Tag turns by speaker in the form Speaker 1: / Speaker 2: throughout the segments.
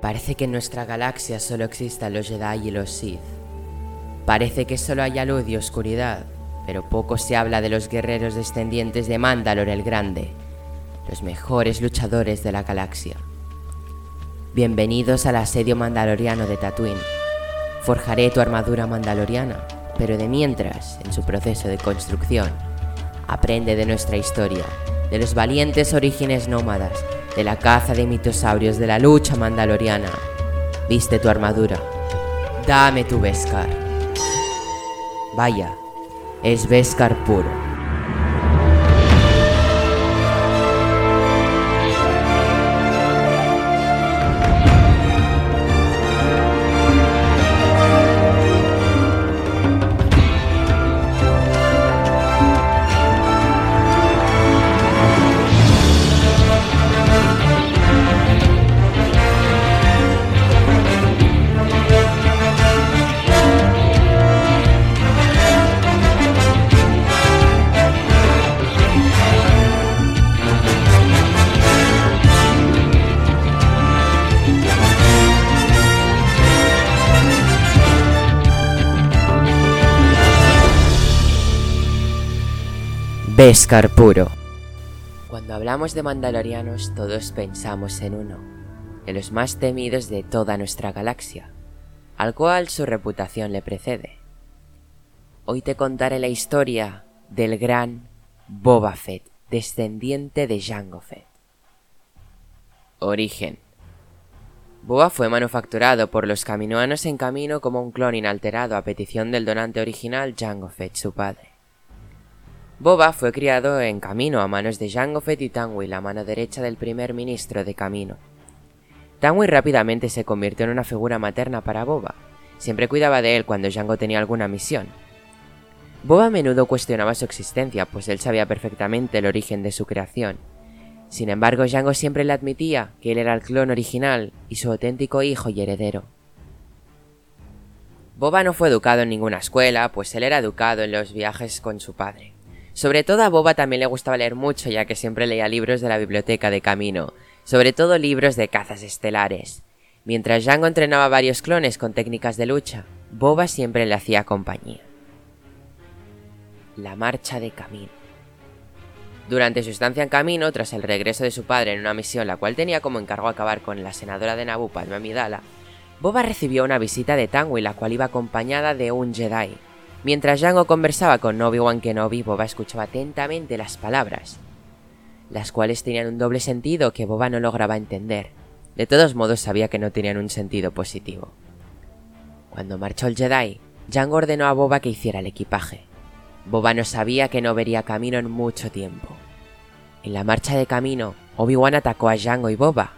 Speaker 1: Parece que en nuestra galaxia solo existan los Jedi y los Sith. Parece que solo haya luz y oscuridad, pero poco se habla de los guerreros descendientes de Mandalor el Grande, los mejores luchadores de la galaxia. Bienvenidos al asedio mandaloriano de Tatooine. Forjaré tu armadura mandaloriana, pero de mientras, en su proceso de construcción, aprende de nuestra historia, de los valientes orígenes nómadas, de la caza de mitosaurios, de la lucha mandaloriana. Viste tu armadura. Dame tu Beskar. Vaya, es Beskar puro. Beskar puro. Cuando hablamos de mandalorianos todos pensamos en uno, de los más temidos de toda nuestra galaxia, al cual su reputación le precede. Hoy te contaré la historia del gran Boba Fett, descendiente de Jango Fett. Origen. Boba fue manufacturado por los caminoanos en camino como un clon inalterado a petición del donante original Jango Fett, su padre. Boba fue criado en Camino a manos de Jango Fett y Tangui, la mano derecha del primer ministro de Camino. Tangui rápidamente se convirtió en una figura materna para Boba. Siempre cuidaba de él cuando Jango tenía alguna misión. Boba a menudo cuestionaba su existencia, pues él sabía perfectamente el origen de su creación. Sin embargo, Jango siempre le admitía que él era el clon original y su auténtico hijo y heredero. Boba no fue educado en ninguna escuela, pues él era educado en los viajes con su padre. Sobre todo a Boba también le gustaba leer mucho, ya que siempre leía libros de la biblioteca de camino, sobre todo libros de cazas estelares. Mientras Django entrenaba varios clones con técnicas de lucha, Boba siempre le hacía compañía. La marcha de camino. Durante su estancia en camino, tras el regreso de su padre en una misión la cual tenía como encargo acabar con la senadora de Naboo, Padme Amidala, Boba recibió una visita de Tanguy la cual iba acompañada de un Jedi, Mientras Django conversaba con Obi-Wan Kenobi, Boba escuchaba atentamente las palabras, las cuales tenían un doble sentido que Boba no lograba entender. De todos modos sabía que no tenían un sentido positivo. Cuando marchó el Jedi, Django ordenó a Boba que hiciera el equipaje. Boba no sabía que no vería camino en mucho tiempo. En la marcha de camino, Obi-Wan atacó a Django y Boba.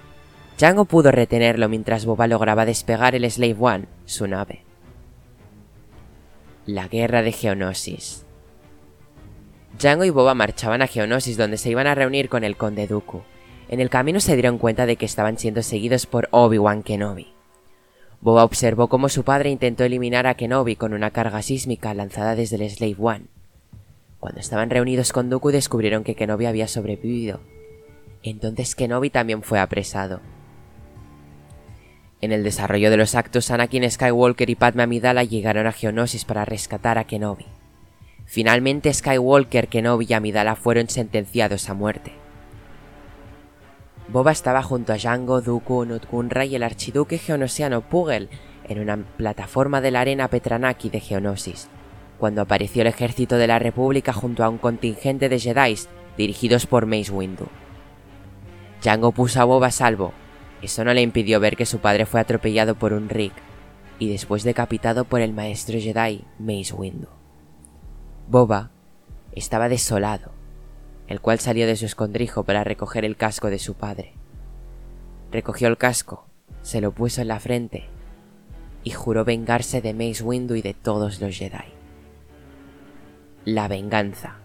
Speaker 1: Django pudo retenerlo mientras Boba lograba despegar el Slave One, su nave la guerra de Geonosis. Django y Boba marchaban a Geonosis donde se iban a reunir con el conde Dooku. En el camino se dieron cuenta de que estaban siendo seguidos por Obi-Wan Kenobi. Boba observó cómo su padre intentó eliminar a Kenobi con una carga sísmica lanzada desde el Slave One. Cuando estaban reunidos con Dooku descubrieron que Kenobi había sobrevivido. Entonces Kenobi también fue apresado. En el desarrollo de los actos, Anakin Skywalker y Padme Amidala llegaron a Geonosis para rescatar a Kenobi. Finalmente Skywalker, Kenobi y Amidala fueron sentenciados a muerte. Boba estaba junto a Jango, Dooku, Nutkunra y el archiduque geonosiano Pugel en una plataforma de la arena Petranaki de Geonosis, cuando apareció el ejército de la República junto a un contingente de Jedi dirigidos por Mace Windu. Jango puso a Boba a salvo eso no le impidió ver que su padre fue atropellado por un Rick y después decapitado por el maestro Jedi Mace Windu. Boba estaba desolado, el cual salió de su escondrijo para recoger el casco de su padre. Recogió el casco, se lo puso en la frente y juró vengarse de Mace Windu y de todos los Jedi. La venganza.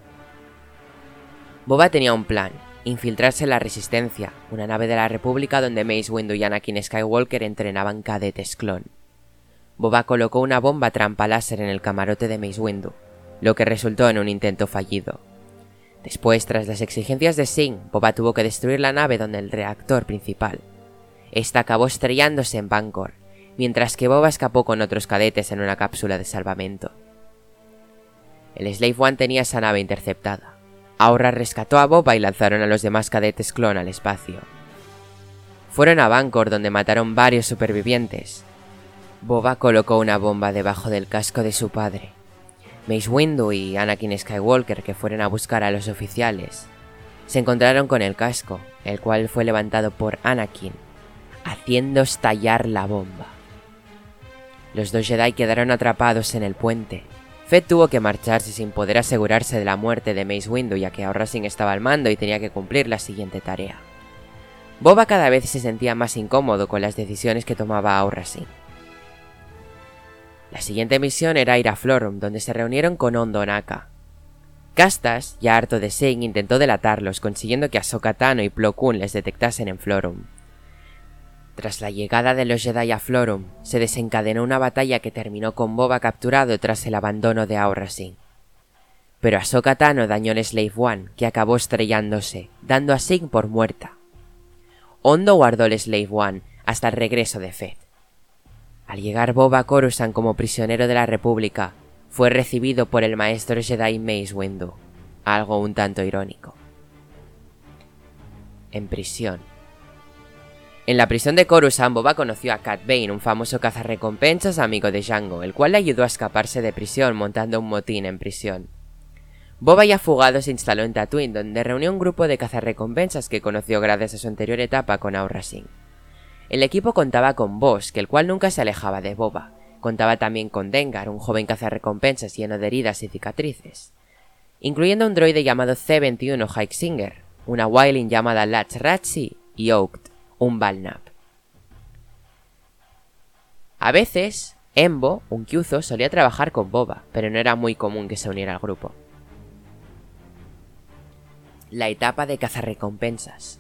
Speaker 1: Boba tenía un plan, infiltrarse en la Resistencia, una nave de la República donde Mace Windu y Anakin Skywalker entrenaban cadetes clon. Boba colocó una bomba trampa láser en el camarote de Mace Windu, lo que resultó en un intento fallido. Después, tras las exigencias de Singh, Boba tuvo que destruir la nave donde el reactor principal. esta acabó estrellándose en Bangor, mientras que Boba escapó con otros cadetes en una cápsula de salvamento. El Slave One tenía esa nave interceptada. Ahora rescató a Boba y lanzaron a los demás cadetes clon al espacio. Fueron a Bangor donde mataron varios supervivientes. Boba colocó una bomba debajo del casco de su padre. Mace Windu y Anakin Skywalker, que fueron a buscar a los oficiales, se encontraron con el casco, el cual fue levantado por Anakin, haciendo estallar la bomba. Los dos Jedi quedaron atrapados en el puente. Fett tuvo que marcharse sin poder asegurarse de la muerte de Mace Windu ya que ahora estaba al mando y tenía que cumplir la siguiente tarea. Boba cada vez se sentía más incómodo con las decisiones que tomaba Aurracin. La siguiente misión era ir a Florum, donde se reunieron con Ondo Naka. Castas, ya harto de Sein, intentó delatarlos, consiguiendo que Ahsoka Tano y Plo Koon les detectasen en Florum. Tras la llegada de los Jedi a Florum, se desencadenó una batalla que terminó con Boba capturado tras el abandono de Aurracin. Pero Ahsoka Tano dañó el Slave One, que acabó estrellándose, dando a Sein por muerta. Hondo guardó el Slave One hasta el regreso de Fett. Al llegar Boba Coruscant como prisionero de la República, fue recibido por el maestro Jedi Mace Windu, algo un tanto irónico. En prisión. En la prisión de Coruscant, Boba conoció a Cat Bane, un famoso cazarrecompensas amigo de Django, el cual le ayudó a escaparse de prisión montando un motín en prisión. Boba ya fugado se instaló en Tatooine, donde reunió un grupo de cazarrecompensas que conoció gracias a su anterior etapa con Aurra Singh. El equipo contaba con Bosk, el cual nunca se alejaba de Boba. Contaba también con Dengar, un joven cazarrecompensas lleno de heridas y cicatrices. Incluyendo un droide llamado C-21 Hikesinger, una Wailing llamada Latch Ratsi y Oakt, un Balnap. A veces, Embo, un Kyuzo, solía trabajar con Boba, pero no era muy común que se uniera al grupo la etapa de cazarrecompensas.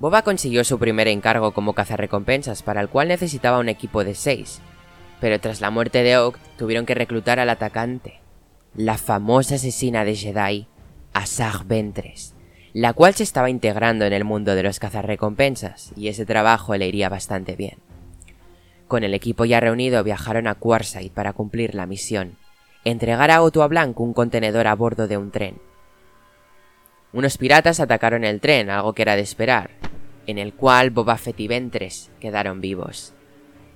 Speaker 1: Boba consiguió su primer encargo como cazarrecompensas, para el cual necesitaba un equipo de 6, pero tras la muerte de Oak tuvieron que reclutar al atacante, la famosa asesina de Jedi, Asajj Ventress, la cual se estaba integrando en el mundo de los cazarrecompensas, y ese trabajo le iría bastante bien. Con el equipo ya reunido viajaron a Quarside para cumplir la misión, entregar a Otto a Blanc un contenedor a bordo de un tren, unos piratas atacaron el tren, algo que era de esperar, en el cual Boba Fett y Ventres quedaron vivos.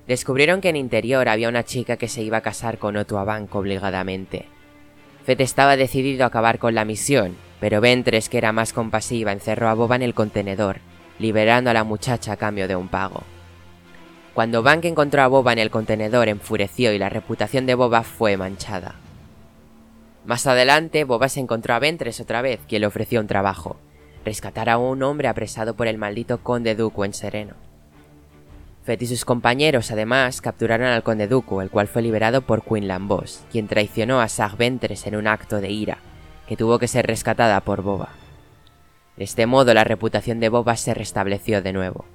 Speaker 1: Descubrieron que en interior había una chica que se iba a casar con Otto Abanco obligadamente. Fett estaba decidido a acabar con la misión, pero Ventres, que era más compasiva, encerró a Boba en el contenedor, liberando a la muchacha a cambio de un pago. Cuando Bank encontró a Boba en el contenedor, enfureció y la reputación de Boba fue manchada. Más adelante, Boba se encontró a Ventres otra vez, quien le ofreció un trabajo, rescatar a un hombre apresado por el maldito conde Duco en Sereno. Fett y sus compañeros además capturaron al conde Duco, el cual fue liberado por Queen Lambos, quien traicionó a Sag Ventres en un acto de ira, que tuvo que ser rescatada por Boba. De este modo la reputación de Boba se restableció de nuevo.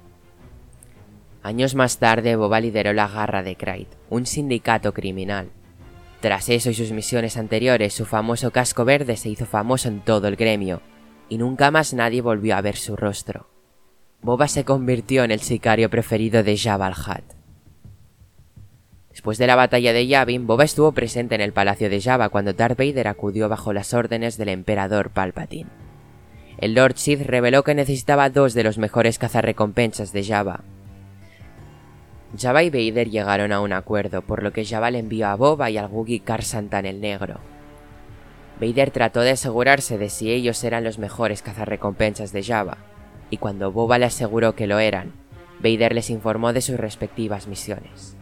Speaker 1: Años más tarde, Boba lideró la Garra de Krayt, un sindicato criminal, tras eso y sus misiones anteriores, su famoso casco verde se hizo famoso en todo el gremio, y nunca más nadie volvió a ver su rostro. Boba se convirtió en el sicario preferido de Jabba el Después de la batalla de Yavin, Boba estuvo presente en el palacio de Jabba cuando Darth Vader acudió bajo las órdenes del emperador Palpatine. El Lord Sith reveló que necesitaba dos de los mejores cazarrecompensas de Jabba, Jabba y Vader llegaron a un acuerdo, por lo que Jabba le envió a Boba y al Wookiee Karsantan el Negro. Vader trató de asegurarse de si ellos eran los mejores cazarrecompensas de Jabba, y cuando Boba le aseguró que lo eran, Vader les informó de sus respectivas misiones.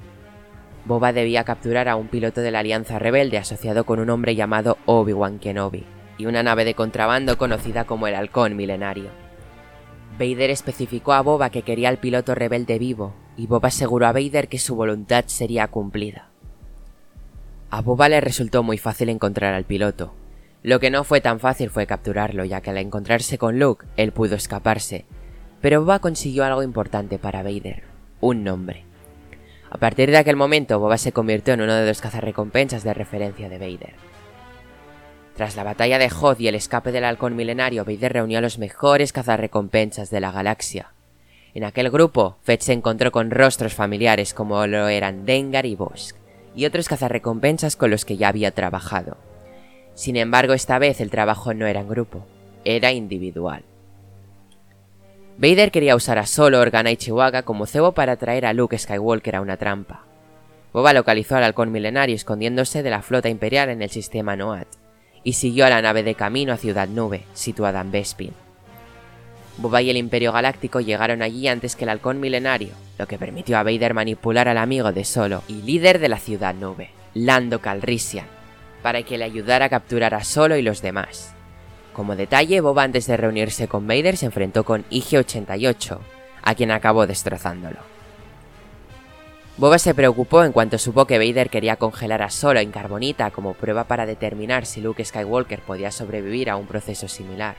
Speaker 1: Boba debía capturar a un piloto de la Alianza Rebelde asociado con un hombre llamado Obi-Wan Kenobi, y una nave de contrabando conocida como el Halcón Milenario. Vader especificó a Boba que quería al piloto rebelde vivo, y Boba aseguró a Vader que su voluntad sería cumplida. A Boba le resultó muy fácil encontrar al piloto. Lo que no fue tan fácil fue capturarlo, ya que al encontrarse con Luke, él pudo escaparse. Pero Boba consiguió algo importante para Vader, un nombre. A partir de aquel momento, Boba se convirtió en uno de los cazarrecompensas de referencia de Vader. Tras la batalla de Hoth y el escape del halcón milenario, Vader reunió a los mejores cazarrecompensas de la galaxia, En aquel grupo, Fett se encontró con rostros familiares como lo eran Dengar y Bosk, y otros cazarrecompensas con los que ya había trabajado. Sin embargo, esta vez el trabajo no era en grupo, era individual. Vader quería usar a Solo, Organa y Chihuahua como cebo para atraer a Luke Skywalker a una trampa. Boba localizó al halcón milenario escondiéndose de la flota imperial en el sistema Noat, y siguió a la nave de camino a Ciudad Nube, situada en Bespin. Boba y el Imperio Galáctico llegaron allí antes que el halcón milenario, lo que permitió a Vader manipular al amigo de Solo y líder de la Ciudad Nube, Lando Calrissian, para que le ayudara a capturar a Solo y los demás. Como detalle, Boba antes de reunirse con Vader se enfrentó con IG-88, a quien acabó destrozándolo. Boba se preocupó en cuanto supo que Vader quería congelar a Solo en carbonita como prueba para determinar si Luke Skywalker podía sobrevivir a un proceso similar.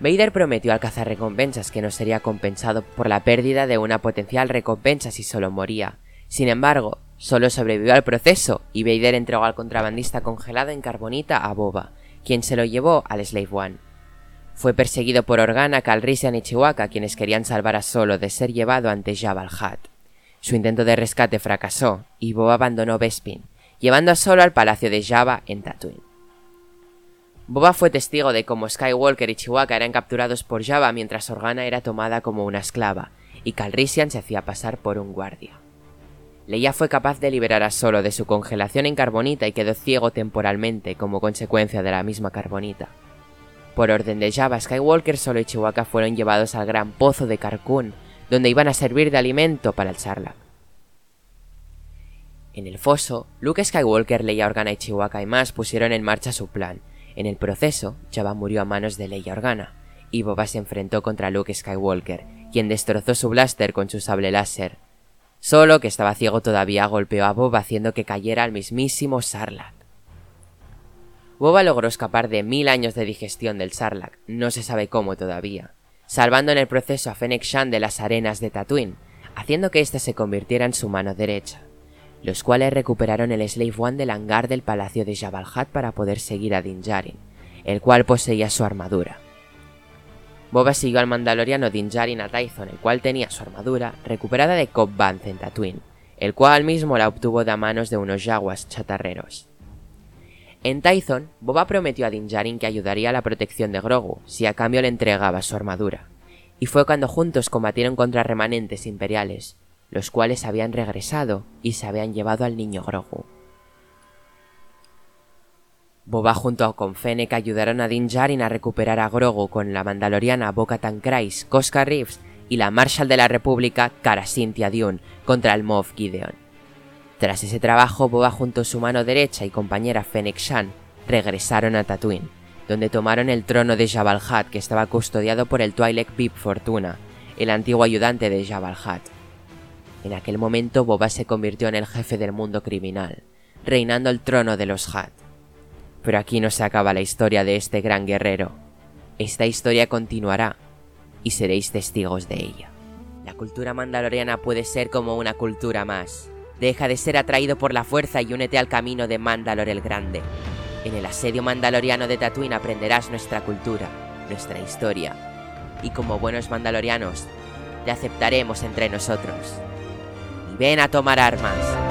Speaker 1: Vader prometió al cazarrecompensas que no sería compensado por la pérdida de una potencial recompensa si solo moría. Sin embargo, solo sobrevivió al proceso y Vader entregó al contrabandista congelado en carbonita a Boba, quien se lo llevó al Slave One. Fue perseguido por Organa, Calrissian y Chihuahua, quienes querían salvar a Solo de ser llevado ante Jabal Hat. Su intento de rescate fracasó y Boba abandonó Bespin, llevando a Solo al palacio de Java en Tatooine. Boba fue testigo de cómo Skywalker y Chihuahua eran capturados por Java mientras Organa era tomada como una esclava y Calrissian se hacía pasar por un guardia. Leia fue capaz de liberar a Solo de su congelación en carbonita y quedó ciego temporalmente como consecuencia de la misma carbonita. Por orden de Java, Skywalker, Solo y Chihuahua fueron llevados al gran pozo de Carcún, donde iban a servir de alimento para el Sarlacc. En el foso, Luke Skywalker, Leia Organa y Chihuahua y más pusieron en marcha su plan. En el proceso, Java murió a manos de Leia Organa, y Boba se enfrentó contra Luke Skywalker, quien destrozó su blaster con su sable láser, Solo que estaba ciego todavía golpeó a Boba haciendo que cayera al mismísimo Sarlacc. Boba logró escapar de mil años de digestión del Sarlacc, no se sabe cómo todavía, salvando en el proceso a Fennec Shan de las arenas de Tatooine, haciendo que éste se convirtiera en su mano derecha, los cuales recuperaron el Slave One del hangar del palacio de Jabal Hat para poder seguir a Din Djarin, el cual poseía su armadura. Boba siguió al mandaloriano Din Djarin a Tython, el cual tenía su armadura recuperada de Cobb Vanth en Tatooine, el cual mismo la obtuvo de manos de unos yaguas chatarreros. En Tython, Boba prometió a Din Djarin que ayudaría a la protección de Grogu si a cambio le entregaba su armadura, y fue cuando juntos combatieron contra remanentes imperiales, los cuales habían regresado y se habían llevado al niño Grogu. Boba junto con Fennec ayudaron a Din Djarin a recuperar a Grogu con la mandaloriana Bo-Katan Kryze, Koska Reeves y la Marshal de la República Cara Cynthia Dune contra el Moff Gideon. Tras ese trabajo, Boba junto a su mano derecha y compañera Fennec Shan regresaron a Tatooine, donde tomaron el trono de Jabal Hat que estaba custodiado por el Twi'lek Bib Fortuna, el antiguo ayudante de Jabal Hat. En aquel momento Boba se convirtió en el jefe del mundo criminal, reinando el trono de los Hat. Pero aquí no se acaba la historia de este gran guerrero. Esta historia continuará y seréis testigos de ella. La cultura mandaloriana puede ser como una cultura más. Deja de ser atraído por la fuerza y únete al camino de Mandalor el Grande. En el asedio mandaloriano de Tatooine aprenderás nuestra cultura, nuestra historia. Y como buenos mandalorianos, te aceptaremos entre nosotros. Y ven a tomar armas.